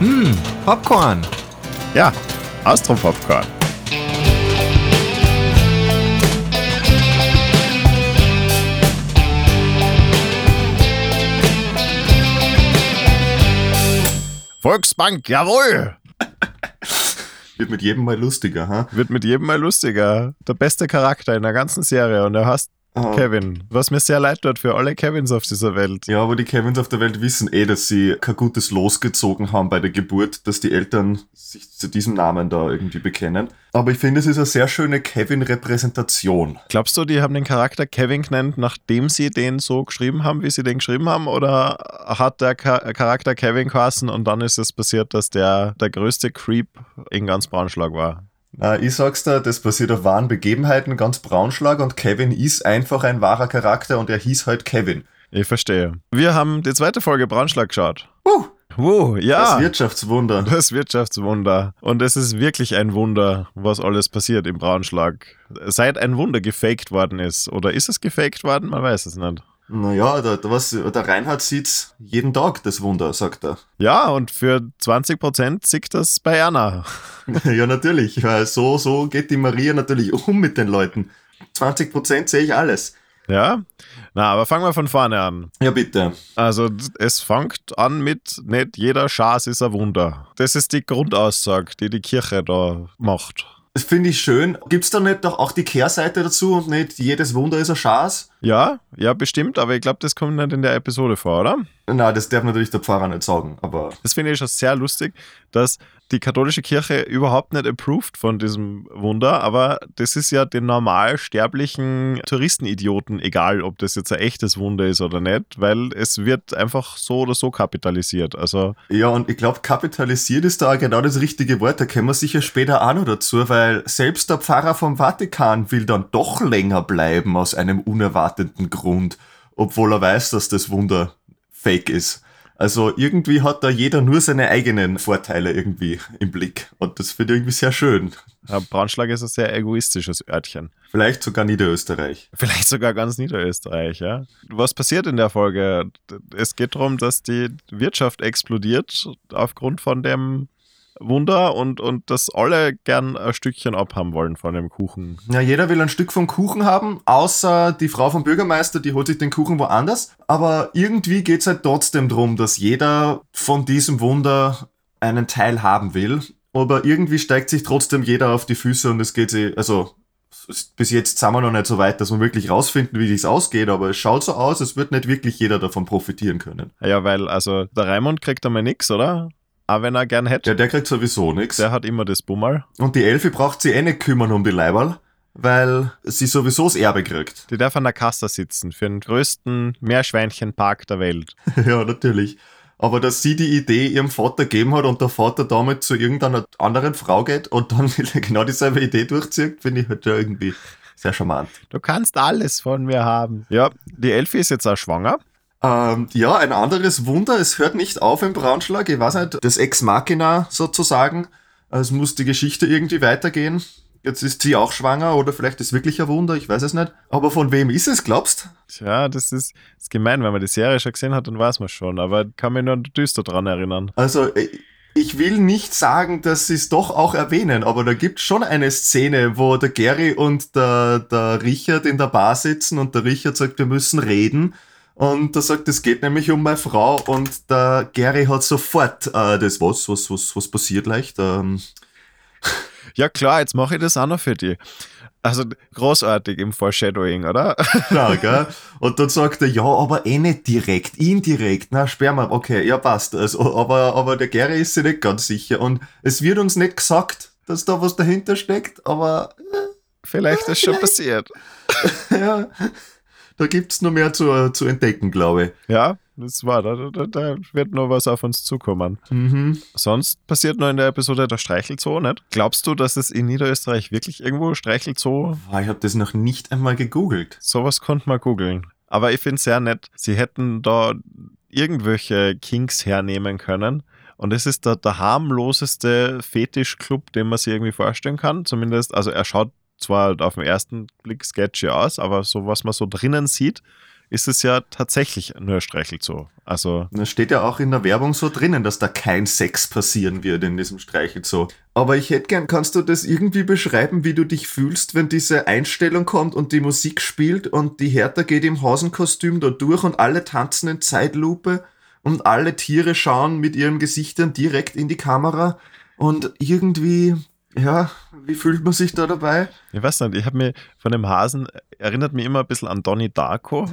Hm, Popcorn. Ja, Austro-Popcorn. Volksbank, jawohl! Wird mit jedem mal lustiger, ha? Wird mit jedem mal lustiger. Der beste Charakter in der ganzen Serie und er heißt. Kevin. Was mir sehr leid tut für alle Kevins auf dieser Welt. Ja, aber die Kevins auf der Welt wissen eh, dass sie kein gutes Los gezogen haben bei der Geburt, dass die Eltern sich zu diesem Namen da irgendwie bekennen. Aber ich finde, es ist eine sehr schöne Kevin-Repräsentation. Glaubst du, die haben den Charakter Kevin genannt, nachdem sie den so geschrieben haben, wie sie den geschrieben haben? Oder hat der Cha Charakter Kevin geheißen und dann ist es passiert, dass der der größte Creep in ganz Braunschlag war? Äh, ich sag's dir, das basiert auf wahren Begebenheiten, ganz Braunschlag und Kevin ist einfach ein wahrer Charakter und er hieß halt Kevin. Ich verstehe. Wir haben die zweite Folge Braunschlag geschaut. Uh, Wow, ja. Das Wirtschaftswunder. Das Wirtschaftswunder. Und es ist wirklich ein Wunder, was alles passiert im Braunschlag. Seit ein Wunder gefaked worden ist. Oder ist es gefaked worden? Man weiß es nicht. Naja, der, der, was, der Reinhard sieht's jeden Tag, das Wunder, sagt er. Ja, und für 20% sieht das bei Erna. ja, natürlich, weil so, so geht die Maria natürlich um mit den Leuten. 20% sehe ich alles. Ja? Na, aber fangen wir von vorne an. Ja, bitte. Also, es fängt an mit, nicht jeder Schaß ist ein Wunder. Das ist die Grundaussage, die die Kirche da macht. Das finde ich schön. Gibt's da nicht doch auch die Kehrseite dazu und nicht jedes Wunder ist ein Schaß? Ja, ja, bestimmt, aber ich glaube, das kommt nicht in der Episode vor, oder? Na, das darf natürlich der Pfarrer nicht sagen, aber Das finde ich schon sehr lustig, dass die katholische Kirche überhaupt nicht approved von diesem Wunder, aber das ist ja den normal sterblichen Touristenidioten egal, ob das jetzt ein echtes Wunder ist oder nicht, weil es wird einfach so oder so kapitalisiert. Also ja, und ich glaube, kapitalisiert ist da genau das richtige Wort. Da kommen wir sicher später auch noch dazu, weil selbst der Pfarrer vom Vatikan will dann doch länger bleiben aus einem unerwarteten Grund, obwohl er weiß, dass das Wunder fake ist. Also irgendwie hat da jeder nur seine eigenen Vorteile irgendwie im Blick. Und das finde ich irgendwie sehr schön. ja, Braunschlag ist ein sehr egoistisches Örtchen. Vielleicht sogar Niederösterreich. Vielleicht sogar ganz Niederösterreich, ja. Was passiert in der Folge? Es geht darum, dass die Wirtschaft explodiert aufgrund von dem Wunder und, und dass alle gern ein Stückchen abhaben wollen von dem Kuchen. Ja, jeder will ein Stück vom Kuchen haben, außer die Frau vom Bürgermeister, die holt sich den Kuchen woanders. Aber irgendwie geht's halt trotzdem drum, dass jeder von diesem Wunder einen Teil haben will. Aber irgendwie steigt sich trotzdem jeder auf die Füße und es geht sich, also bis jetzt sind wir noch nicht so weit, dass wir wirklich rausfinden, wie das ausgeht, aber es schaut so aus, als wird nicht wirklich jeder davon profitieren können. Ja, weil, also, der Raimund kriegt einmal nix, oder? Auch wenn er gern hätte. Ja, der kriegt sowieso nichts. Der hat immer das Bummerl. Und die Elfi braucht sie eh nicht kümmern um die Leiberl, weil sie sowieso das Erbe kriegt. Die darf an der Kasse sitzen für den größten Meerschweinchenpark der Welt. Ja, natürlich. Aber dass sie die Idee ihrem Vater gegeben hat und der Vater damit zu irgendeiner anderen Frau geht und dann wieder genau dieselbe Idee durchzieht, finde ich halt irgendwie sehr charmant. Du kannst alles von mir haben. Ja, die Elfi ist jetzt auch schwanger. Ähm, ja, ein anderes Wunder, es hört nicht auf im Braunschlag, ich weiß nicht, das Ex Machina sozusagen. Es muss die Geschichte irgendwie weitergehen. Jetzt ist sie auch schwanger oder vielleicht ist wirklich ein Wunder, ich weiß es nicht. Aber von wem ist es, glaubst? Tja, das ist, das ist gemein, wenn man die Serie schon gesehen hat, dann weiß man schon. Aber ich kann mich nur düster dran erinnern. Also, äh, ich will nicht sagen, dass sie es doch auch erwähnen, aber da gibt schon eine Szene, wo der Gary und der, der Richard in der Bar sitzen und der Richard sagt, wir müssen reden. Und er sagt, es geht nämlich um meine Frau und der Gary hat sofort äh, das, was, was, was, was passiert leicht. Ähm, Ja klar, jetzt mache ich das auch noch für dich. Also großartig im Foreshadowing, oder? klar, gell? Und dann sagt er, ja, aber eh nicht direkt, indirekt. Na, Sperma, okay, ja, passt. Also, aber, aber der Gary ist sich nicht ganz sicher. Und es wird uns nicht gesagt, dass da was dahinter steckt, aber Vielleicht ist schon passiert. ja, da gibt's noch mehr zu, zu entdecken, glaube ich. Ja, das war, da, da, da wird noch was auf uns zukommen. Mhm. Sonst passiert noch in der Episode der Streichelzoo, nicht? Glaubst du, dass es in Niederösterreich wirklich irgendwo Streichelzoo, Boah, ich habe das noch nicht einmal gegoogelt. sowas konnte man googeln. Aber ich finde es sehr nett, sie hätten da irgendwelche Kinks hernehmen können. Und es ist der, der harmloseste Fetischclub, den man sich irgendwie vorstellen kann. Zumindest, also er schaut zwar auf den ersten Blick sketchy aus, aber so was man so drinnen sieht, ist es ja tatsächlich nur ein Streichelzoo. Also. Da steht ja auch in der Werbung so drinnen, dass da kein Sex passieren wird in diesem Streichelzoo. Aber ich hätte gern, kannst du das irgendwie beschreiben, wie du dich fühlst, wenn diese Einstellung kommt und die Musik spielt und die Hertha geht im Hausenkostüm da durch und alle tanzen in Zeitlupe und alle Tiere schauen mit ihren Gesichtern direkt in die Kamera und irgendwie ja, wie fühlt man sich da dabei? Ich weiß nicht, ich habe mir von dem Hasen, erinnert mich immer ein bisschen an Donnie Darko.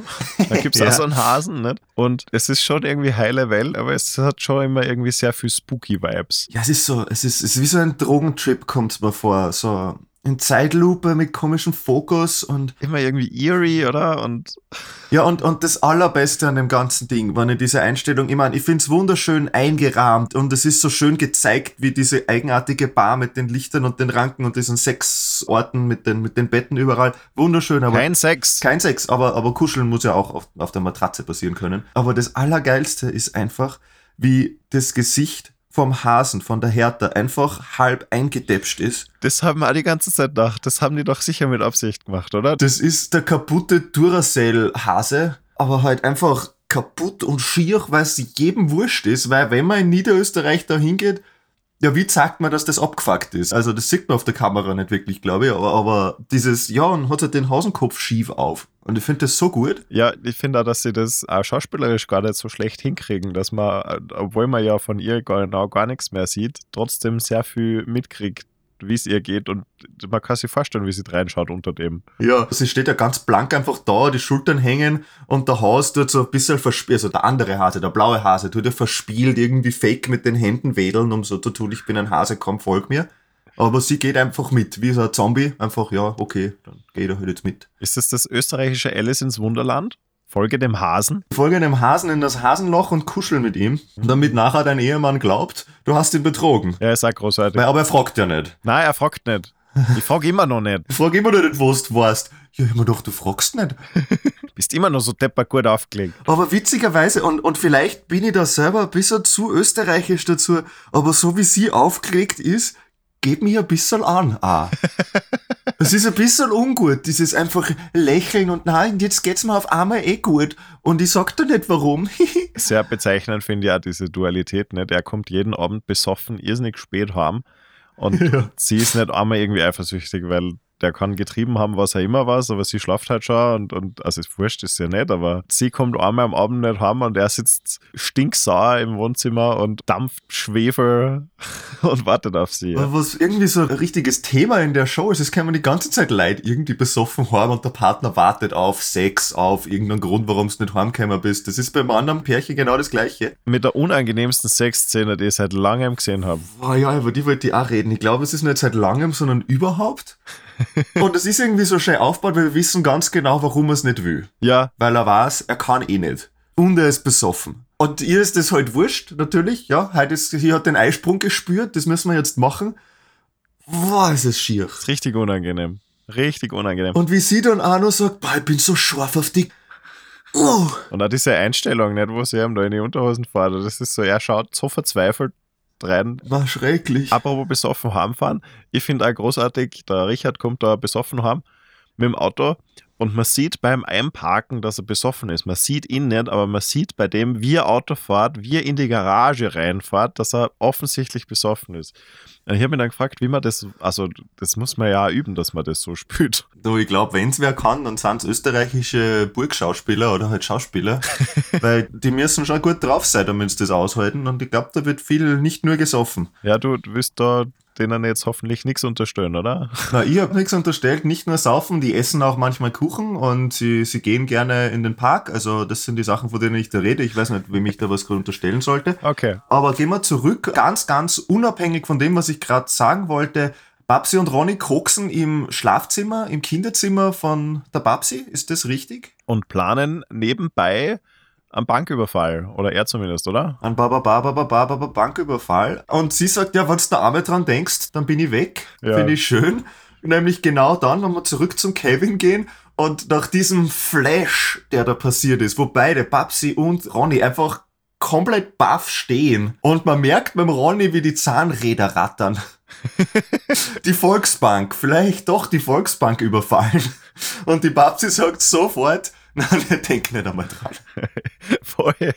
Da gibt es ja. auch so einen Hasen, nicht? Und es ist schon irgendwie heile Welt, aber es hat schon immer irgendwie sehr viel Spooky-Vibes. Ja, es ist so, es ist, es ist wie so ein Drogentrip, kommt es mir vor. So in Zeitlupe mit komischem Fokus und. Immer irgendwie eerie, oder? Und. Ja, und, und das Allerbeste an dem ganzen Ding, wenn ich diese Einstellung, ich meine, ich finde es wunderschön eingerahmt und es ist so schön gezeigt, wie diese eigenartige Bar mit den Lichtern und den Ranken und diesen Sexorten mit den, mit den Betten überall. Wunderschön, aber. Kein Sex. Kein Sex, aber, aber kuscheln muss ja auch auf, auf der Matratze passieren können. Aber das Allergeilste ist einfach, wie das Gesicht vom Hasen, von der Hertha, einfach halb eingedäpscht ist. Das haben wir die ganze Zeit gedacht. Das haben die doch sicher mit Absicht gemacht, oder? Das ist der kaputte Duracell-Hase, aber halt einfach kaputt und schier, weil es jedem wurscht ist, weil wenn man in Niederösterreich da hingeht, ja, wie zeigt man, dass das abgefuckt ist? Also, das sieht man auf der Kamera nicht wirklich, glaube ich, aber, aber dieses, ja, und hat halt den Hasenkopf schief auf. Und ich finde das so gut. Ja, ich finde auch, dass sie das auch schauspielerisch gar nicht so schlecht hinkriegen, dass man, obwohl man ja von ihr genau gar nichts mehr sieht, trotzdem sehr viel mitkriegt, wie es ihr geht und man kann sich vorstellen, wie sie reinschaut unter dem. Ja, sie steht ja ganz blank einfach da, die Schultern hängen und der Hase tut so ein bisschen verspielt, also der andere Hase, der blaue Hase, tut ja verspielt irgendwie fake mit den Händen wedeln, um so zu tun, ich bin ein Hase, komm, folg mir. Aber sie geht einfach mit, wie so ein Zombie. Einfach, ja, okay, dann geht er halt jetzt mit. Ist das das österreichische Alice ins Wunderland? Folge dem Hasen? Folge dem Hasen in das Hasenloch und kuscheln mit ihm, damit nachher dein Ehemann glaubt, du hast ihn betrogen. Ja, ist auch großartig. Aber er fragt ja nicht. Nein, er fragt nicht. Ich frage immer noch nicht. Ich frage immer noch nicht, was du weißt. Ja, immer doch, du fragst nicht. Bist immer noch so depper gut aufgelegt. Aber witzigerweise, und, und vielleicht bin ich da selber ein bisschen zu österreichisch dazu, aber so wie sie aufgelegt ist, geht mich ein bisschen an. Ah. Es ist ein bisschen ungut, dieses einfach Lächeln und nein, jetzt geht's mir auf einmal eh gut. Und ich sag dir nicht warum. Sehr bezeichnend finde ich auch diese Dualität. Nicht? Er kommt jeden Abend besoffen, irrsinnig spät heim und ja. sie ist nicht einmal irgendwie eifersüchtig, weil der kann getrieben haben, was er immer war, aber sie schlaft halt schon und, und also es wurscht ist ja nicht, aber sie kommt einmal am Abend nicht heim und er sitzt stinksauer im Wohnzimmer und dampft Schwefel und wartet auf sie. Ja. Was irgendwie so ein richtiges Thema in der Show ist, es kann man die ganze Zeit leid irgendwie besoffen heim und der Partner wartet auf Sex, auf irgendeinen Grund, warum du nicht heimgekommen bist. Das ist beim anderen Pärchen genau das Gleiche. Mit der unangenehmsten Sexszene, die ich seit langem gesehen habe. Oh ja, über die wollte ich auch reden. Ich glaube, es ist nicht seit langem, sondern überhaupt. Und es ist irgendwie so schön aufgebaut, weil wir wissen ganz genau, warum er es nicht will. Ja. Weil er weiß, er kann eh nicht. Und er ist besoffen. Und ihr ist das halt wurscht, natürlich. Ja, heute ist, sie hat den Eisprung gespürt, das müssen wir jetzt machen. Boah, ist es schier. ist richtig unangenehm. Richtig unangenehm. Und wie sie dann auch noch sagt, boah, ich bin so scharf auf dich. Oh. Und auch diese Einstellung, nicht, wo sie ihm da in die Unterhosen fährt, das ist so, er schaut so verzweifelt rein. War schrecklich. Apropos besoffen heimfahren. Ich finde auch großartig, der Richard kommt da besoffen heim mit dem Auto und man sieht beim Einparken, dass er besoffen ist. Man sieht ihn nicht, aber man sieht bei dem, wie er Auto fährt, wie er in die Garage reinfährt, dass er offensichtlich besoffen ist. Und ich habe mich dann gefragt, wie man das, also das muss man ja üben, dass man das so spürt. Du, ich glaube, wenn es wer kann, dann sind es österreichische Burgschauspieler oder halt Schauspieler, weil die müssen schon gut drauf sein, damit sie das aushalten. Und ich glaube, da wird viel nicht nur gesoffen. Ja, du, du wirst da denen jetzt hoffentlich nichts unterstellen, oder? Na, ich habe nichts unterstellt, nicht nur saufen, die essen auch manchmal Kuchen und sie, sie gehen gerne in den Park. Also das sind die Sachen, von denen ich da rede. Ich weiß nicht, wem ich da was unterstellen sollte. Okay. Aber gehen wir zurück, ganz, ganz unabhängig von dem, was ich gerade sagen wollte. Babsi und Ronny koksen im Schlafzimmer, im Kinderzimmer von der Babsi, ist das richtig? Und planen nebenbei am Banküberfall. Oder er zumindest, oder? An Baba Baba Baba Baba Banküberfall. Und sie sagt, ja, wenn du da einmal dran denkst, dann bin ich weg. Ja. Finde ich schön. Nämlich genau dann, wenn wir zurück zum Kevin gehen und nach diesem Flash, der da passiert ist, wo beide, Babsi und Ronny, einfach komplett baff stehen. Und man merkt beim Ronny, wie die Zahnräder rattern. die Volksbank, vielleicht doch die Volksbank überfallen. Und die Babsi sagt sofort, denk nicht einmal dran. Voll.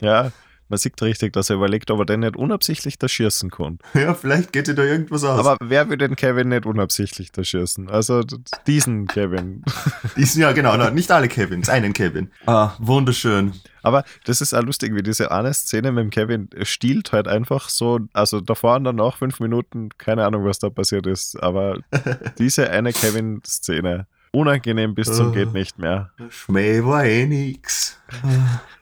Ja, man sieht richtig, dass er überlegt, ob er denn nicht unabsichtlich da schießen kann. Ja, vielleicht geht dir da irgendwas aus. Aber wer will den Kevin nicht unabsichtlich da schießen? Also diesen Kevin. Diesen, ja, genau, nicht alle Kevins, einen Kevin. Ah, wunderschön. Aber das ist auch lustig, wie diese eine Szene mit dem Kevin stiehlt halt einfach so, also davor und danach fünf Minuten, keine Ahnung, was da passiert ist, aber diese eine Kevin-Szene, unangenehm bis zum geht nicht mehr. Schmäh war eh nix.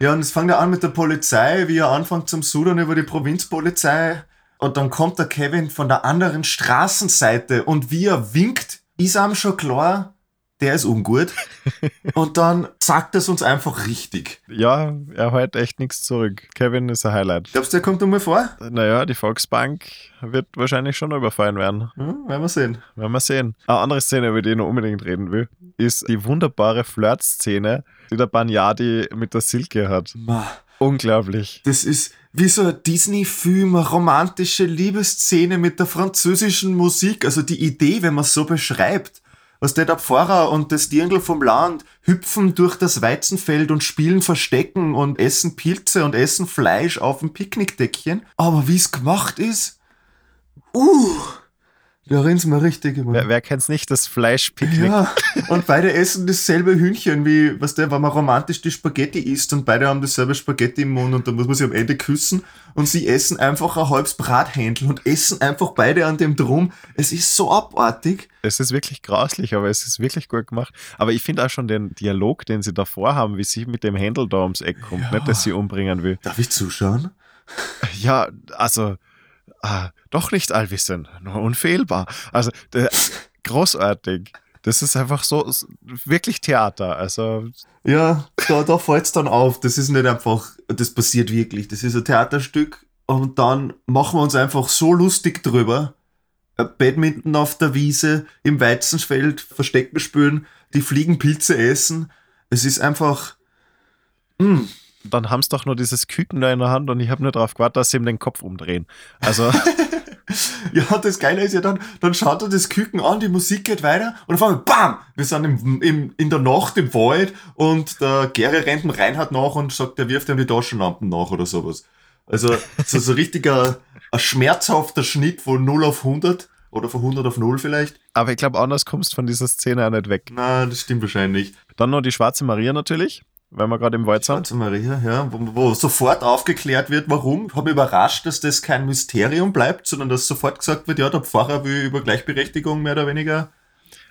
Ja, und es fängt ja an mit der Polizei, wie er anfängt zum Sudern über die Provinzpolizei. Und dann kommt der Kevin von der anderen Straßenseite und wie er winkt, ist einem schon klar, der ist ungut. und dann sagt es uns einfach richtig. Ja, er hält echt nichts zurück. Kevin ist ein Highlight. Glaubst du, der kommt nochmal vor? Naja, die Volksbank wird wahrscheinlich schon überfallen werden. Hm, werden wir sehen. Werden wir sehen. Eine andere Szene, über die ich noch unbedingt reden will, ist die wunderbare Flirt-Szene, die der Banyadi mit der Silke hat. Ma. Unglaublich. Das ist wie so ein Disney-Film, eine romantische Liebesszene mit der französischen Musik. Also die Idee, wenn man es so beschreibt, was der, der Pfarrer und das Dirndl vom Land hüpfen durch das Weizenfeld und spielen Verstecken und essen Pilze und essen Fleisch auf dem Picknickdeckchen. Aber wie es gemacht ist, uh, da rinnt's mir richtig immer. Wer, wer kennt's nicht, das Fleischpicknick? Ja, und beide essen dasselbe Hühnchen, wie, was der, wenn man romantisch die Spaghetti isst und beide haben dasselbe Spaghetti im Mund und dann muss man sie am Ende küssen und sie essen einfach ein halbes Brathändel und essen einfach beide an dem drum. Es ist so abartig. Es ist wirklich grauslich, aber es ist wirklich gut gemacht. Aber ich finde auch schon den Dialog, den sie davor haben, wie sie mit dem Händel da ums Eck kommt, Ja. nicht, dass sie umbringen will. Darf ich zuschauen? Ja, also, ah, doch nicht allwissend, nur unfehlbar. Also, großartig. Das ist einfach so, wirklich Theater. Also, Ja, da, da fällt's dann auf. Das ist nicht einfach, das passiert wirklich. Das ist ein Theaterstück und dann machen wir uns einfach so lustig drüber. Badminton auf der Wiese, im Weizenfeld, Verstecken spülen, die fliegen Pilze essen. Es ist einfach, mm, dann haben sie doch nur dieses Küken da in der Hand und ich habe nur darauf gewartet, dass sie ihm den Kopf umdrehen. Also, Ja, das Geile ist ja dann, dann schaut er das Küken an, die Musik geht weiter und auf einmal BAM! Wir sind im, im, in der Nacht im Wald und der Gary rennt dem Reinhard nach und sagt, er wirft ihm die Taschenlampen nach oder sowas. Also so, so richtiger ein schmerzhafter Schnitt von 0 auf 100 oder von 100 auf 0 vielleicht. aber ich glaube, anders kommst du von dieser Szene auch nicht weg. Na, das stimmt wahrscheinlich. Dann noch die Schwarze Maria natürlich, weil wir gerade im Wald sind. Schwarze Maria, ja, wo, wo sofort aufgeklärt wird, warum. Ich habe überrascht, dass das kein Mysterium bleibt, sondern dass sofort gesagt wird, ja, der Pfarrer will über Gleichberechtigung mehr oder weniger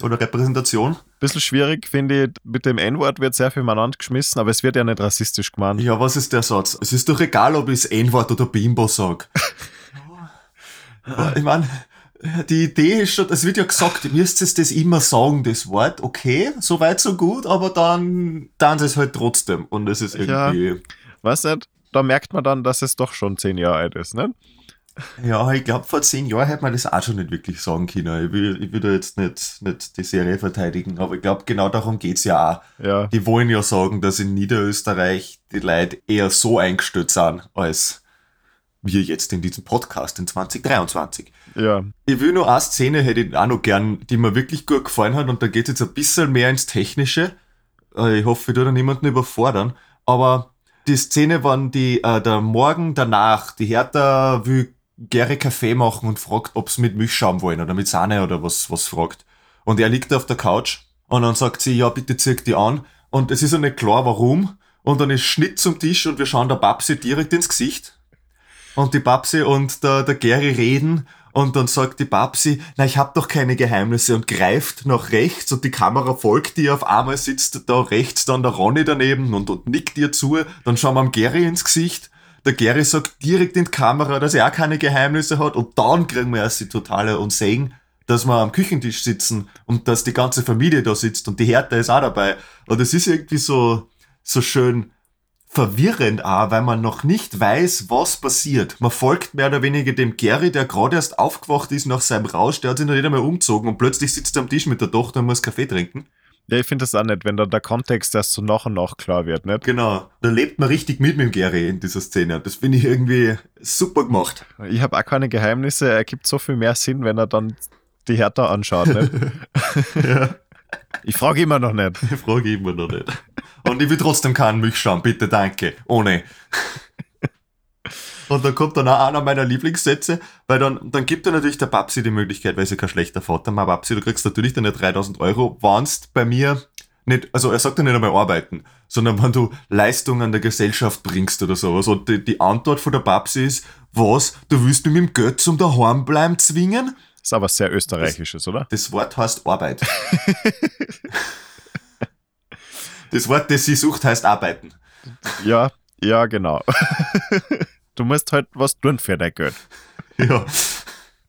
oder Repräsentation. Bisschen schwierig, finde ich, mit dem N-Wort wird sehr viel miteinander geschmissen, aber es wird ja nicht rassistisch gemeint. Ja, was ist der Satz? Es ist doch egal, ob ich das N-Wort oder Bimbo sag. Ja, ich meine, die Idee ist schon, es wird ja gesagt, ihr müsst es das immer sagen, das Wort. Okay, so weit, so gut, aber dann, dann ist es halt trotzdem. Und es ist Ja. irgendwie, Weißt du, da merkt man dann, dass es doch schon zehn Jahre alt ist, ne? ja, ich glaube, vor zehn Jahren hätte man das auch schon nicht wirklich sagen können. Ich will, ich will da jetzt nicht, nicht die Serie verteidigen, aber ich glaube, genau darum geht's ja auch. Ja. Die wollen ja sagen, dass in Niederösterreich die Leute eher so eingestellt sind, als wir jetzt in diesem Podcast in 2023. Ja. Ich will nur eine Szene, hätte ich auch noch gern, die mir wirklich gut gefallen hat, und da geht jetzt ein bisschen mehr ins Technische. Äh, Ich hoffe, ich tue da niemanden überfordern. Aber die Szene, wann die, äh, der Morgen danach, die Hertha will gerne Kaffee machen und fragt, ob sie mit Milch schauen wollen oder mit Sahne oder was, was fragt. Und er liegt auf der Couch und dann sagt sie, ja, bitte zieh die an. Und es ist ja nicht klar, warum. Und dann ist Schnitt zum Tisch und wir schauen der Babsi direkt ins Gesicht. Und die Babsi und der, der Gary reden und dann sagt die Babsi, na, ich hab doch keine Geheimnisse und greift nach rechts und die Kamera folgt ihr. Auf einmal sitzt da rechts dann der Ronny daneben und, und nickt ihr zu. Dann schauen wir am Gary ins Gesicht. Der Gary sagt direkt in die Kamera, dass er auch keine Geheimnisse hat und dann kriegen wir erst die totale und sehen, dass wir am Küchentisch sitzen und dass die ganze Familie da sitzt und die Hertha ist auch dabei. Und es ist irgendwie so, so schön verwirrend auch, weil man noch nicht weiß, was passiert. Man folgt mehr oder weniger dem Gary, der gerade erst aufgewacht ist nach seinem Rausch, der hat sich noch nicht einmal umgezogen und plötzlich sitzt er am Tisch mit der Tochter und muss Kaffee trinken. Ja, ich finde das auch nicht, wenn dann der Kontext erst so nach und nach klar wird, nicht? Genau. Da lebt man richtig mit mit dem Gary in dieser Szene. Das finde ich irgendwie super gemacht. Ich habe auch keine Geheimnisse, er gibt so viel mehr Sinn, wenn er dann die Hertha anschaut, nicht? ja. Ich frage immer noch nicht. Ich frage immer noch nicht. Und ich will trotzdem keinen Milchschaum, bitte, danke. Ohne. Und dann kommt dann auch einer meiner Lieblingssätze, weil dann, dann gibt er natürlich der Babsi die Möglichkeit, weil sie kein schlechter Vater, mein Babsi, du kriegst natürlich deine 3000 Euro, wannst bei mir nicht, also er sagt ja nicht einmal arbeiten, sondern wenn du Leistung an der Gesellschaft bringst oder sowas. Und die, die Antwort von der Babsi ist, was, du willst mich mit dem Geld zum daheim bleiben zwingen? Das ist aber sehr österreichisches, oder? Das Wort heißt Arbeit. das Wort, das sie sucht, heißt arbeiten. Ja, ja, genau. Du musst halt was tun für dein Geld, Ja,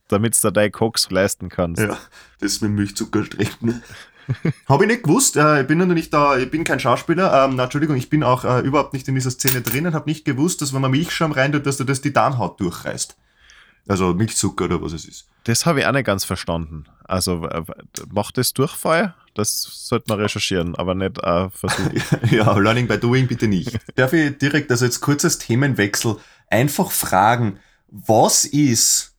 damit du dein Koks leisten kannst. ja, das mit Milchzucker strecken. Habe ich nicht gewusst, äh, ich bin ja noch nicht da, ich bin kein Schauspieler, ähm, na, Entschuldigung, ich bin auch äh, überhaupt nicht in dieser Szene drinnen, habe nicht gewusst, dass wenn man Milchschaum reintut, dass du das die Darmhaut durchreißt. Also Milchzucker oder was es ist. Das habe ich auch nicht ganz verstanden. Also macht das Durchfall? Das sollte man recherchieren, aber nicht äh, versuchen. ja, Learning by Doing bitte nicht. Darf ich direkt, also jetzt kurzes Themenwechsel, einfach fragen, was ist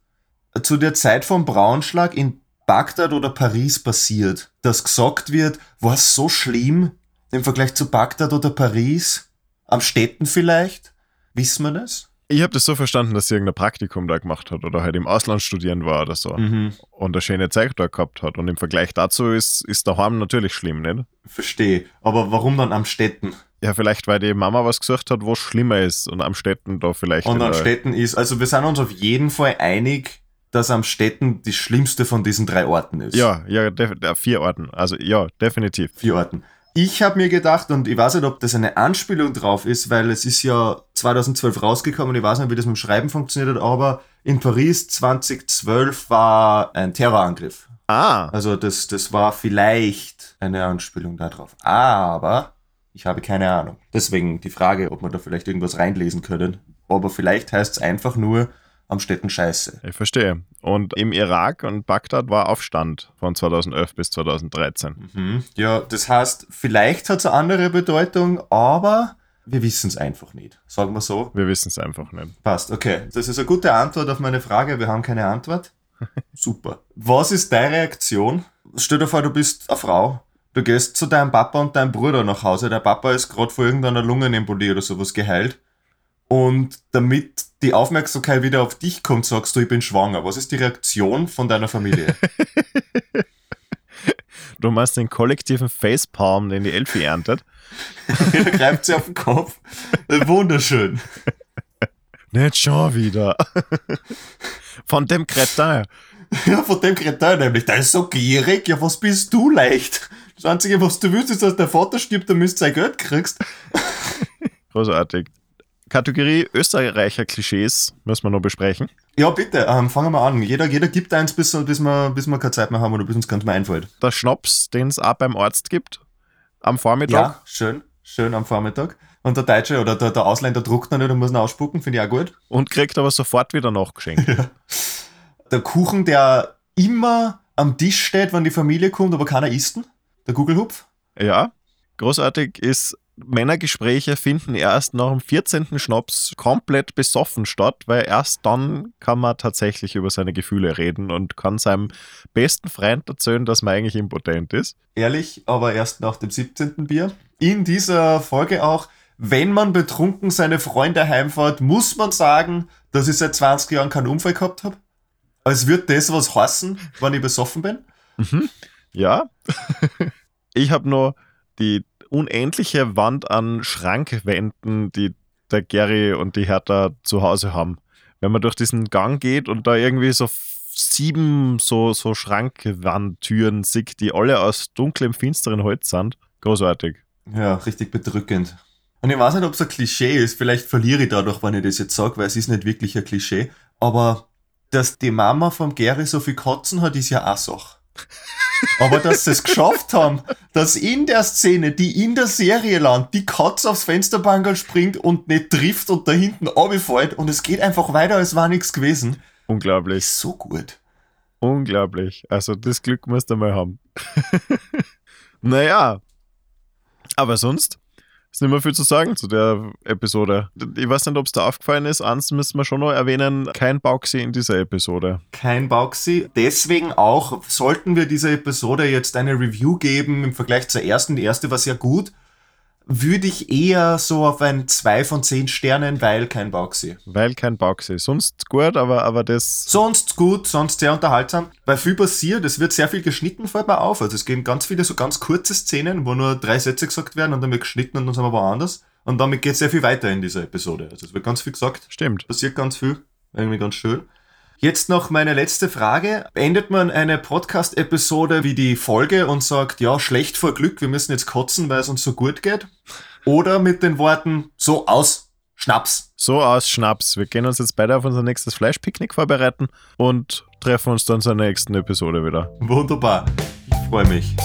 zu der Zeit vom Braunschlag in Bagdad oder Paris passiert, dass gesagt wird, war es so schlimm im Vergleich zu Bagdad oder Paris? Am Städten vielleicht? Wissen wir das? Ich habe das so verstanden, dass sie irgendein Praktikum da gemacht hat oder halt im Ausland studieren war oder so Mhm. und eine schöne Zeit da gehabt hat. Und im Vergleich dazu ist, ist daheim natürlich schlimm, nicht? Verstehe. Aber warum dann am Städten? Ja, vielleicht, weil die Mama was gesucht hat, wo schlimmer ist und am Städten da vielleicht. Und am Städten ist, also wir sind uns auf jeden Fall einig, dass am Städten die schlimmste von diesen drei Orten ist. Ja, ja, vier Orten. Also ja, definitiv. vier Orten. Ich habe mir gedacht, und ich weiß nicht, ob das eine Anspielung drauf ist, weil es ist ja 2012 rausgekommen, ich weiß nicht, wie das mit dem Schreiben funktioniert hat, aber in Paris 2012 war ein Terrorangriff. Ah, Also das, das war vielleicht eine Anspielung darauf. Aber ich habe keine Ahnung. Deswegen die Frage, ob wir da vielleicht irgendwas reinlesen können. Aber vielleicht heißt es einfach nur am Städten Scheiße. ich verstehe. Und im Irak und Bagdad war Aufstand von 2011 bis 2013. Mhm. Ja, das heißt, vielleicht hat es eine andere Bedeutung, aber wir wissen es einfach nicht. Sagen wir so. Wir wissen es einfach nicht. Passt, okay. Das ist eine gute Antwort auf meine Frage. Wir haben keine Antwort. Super. Was ist deine Reaktion? Stell dir vor, du bist eine Frau. Du gehst zu deinem Papa und deinem Bruder nach Hause. Der Papa ist gerade vor irgendeiner Lungenembolie oder sowas geheilt. Und damit die Aufmerksamkeit wieder auf dich kommt, sagst du, ich bin schwanger. Was ist die Reaktion von deiner Familie? Du machst den kollektiven Facepalm, den die Elfi erntet. da greift sie auf den Kopf. Wunderschön. Nicht schon wieder. Von dem Kretin. Ja, von dem Kretin nämlich. Der ist so gierig. Ja, was bist du leicht? Das Einzige, was du willst, ist, dass der Vater stirbt, damit du sein Geld kriegst. Großartig. Kategorie Österreicher Klischees müssen wir noch besprechen. Ja, bitte, ähm, fangen wir an. Jeder, jeder gibt eins, bis, bis, wir, bis wir keine Zeit mehr haben oder bis uns ganz mehr einfällt. Der Schnaps, den es auch beim Arzt gibt, am Vormittag. Ja, schön. Schön am Vormittag. Und der Deutsche oder der, der Ausländer druckt noch nicht und muss ihn ausspucken, finde ich auch gut. Und kriegt aber sofort wieder nachgeschenkt. Der Kuchen, der immer am Tisch steht, wenn die Familie kommt, aber keiner isst ihn. Der Gugelhupf. ja. Großartig ist, Männergespräche finden erst nach dem 14. Schnaps komplett besoffen statt, weil erst dann kann man tatsächlich über seine Gefühle reden und kann seinem besten Freund erzählen, dass man eigentlich impotent ist. Ehrlich, aber erst nach dem 17. Bier. In dieser Folge auch, wenn man betrunken seine Freunde heimfährt, muss man sagen, dass ich seit 20 Jahren keinen Unfall gehabt habe. Als wird das was heißen, wenn ich besoffen bin. Ja. ich habe nur die unendliche Wand an Schrankwänden, die der Gary und die Hertha zu Hause haben. Wenn man durch diesen Gang geht und da irgendwie so sieben so, so Schrankwandtüren sieht, die alle aus dunklem, finsteren Holz sind. Großartig. Ja, richtig bedrückend. Und ich weiß nicht, ob es ein Klischee ist. Vielleicht verliere ich dadurch, wenn ich das jetzt sage, weil es ist nicht wirklich ein Klischee. Aber dass die Mama vom Gary so viel Kotzen hat, ist ja auch Sache. Aber dass sie es geschafft haben, dass in der Szene, die in der Serie landet, die Katze aufs Fensterbankerl springt und nicht trifft und da hinten runterfällt und es geht einfach weiter, als war nichts gewesen, Unglaublich. ist so gut. Unglaublich. Also das Glück musst du mal haben. naja. Aber sonst Ist nicht mehr viel zu sagen zu der Episode. Ich weiß nicht, ob es da aufgefallen ist. Eins müssen wir schon noch erwähnen: kein Bauxi in dieser Episode. Kein Bauxi. Deswegen auch sollten wir dieser Episode jetzt eine Review geben im Vergleich zur ersten. Die erste war sehr gut würde ich eher so auf ein 2 von 10 Sternen, weil kein Bauxi. Weil kein Bauxi. Sonst gut, aber, aber das. Sonst gut, sonst sehr unterhaltsam. Bei viel passiert, es wird sehr viel geschnitten, fällt mir auf. Also es gehen ganz viele so ganz kurze Szenen, wo nur drei Sätze gesagt werden und dann wird geschnitten und dann sind wir woanders. Und damit geht sehr viel weiter in dieser Episode. Also es wird ganz viel gesagt. Stimmt. Passiert ganz viel. Irgendwie ganz schön. Jetzt noch meine letzte Frage. Beendet man eine Podcast-Episode wie die Folge und sagt, ja, schlecht vor Glück, wir müssen jetzt kotzen, weil es uns so gut geht? Oder mit den Worten, so aus, Schnaps. So aus Schnaps. Wir gehen uns jetzt beide auf unser nächstes Fleischpicknick vorbereiten und treffen uns dann zur nächsten Episode wieder. Wunderbar. Ich freue mich.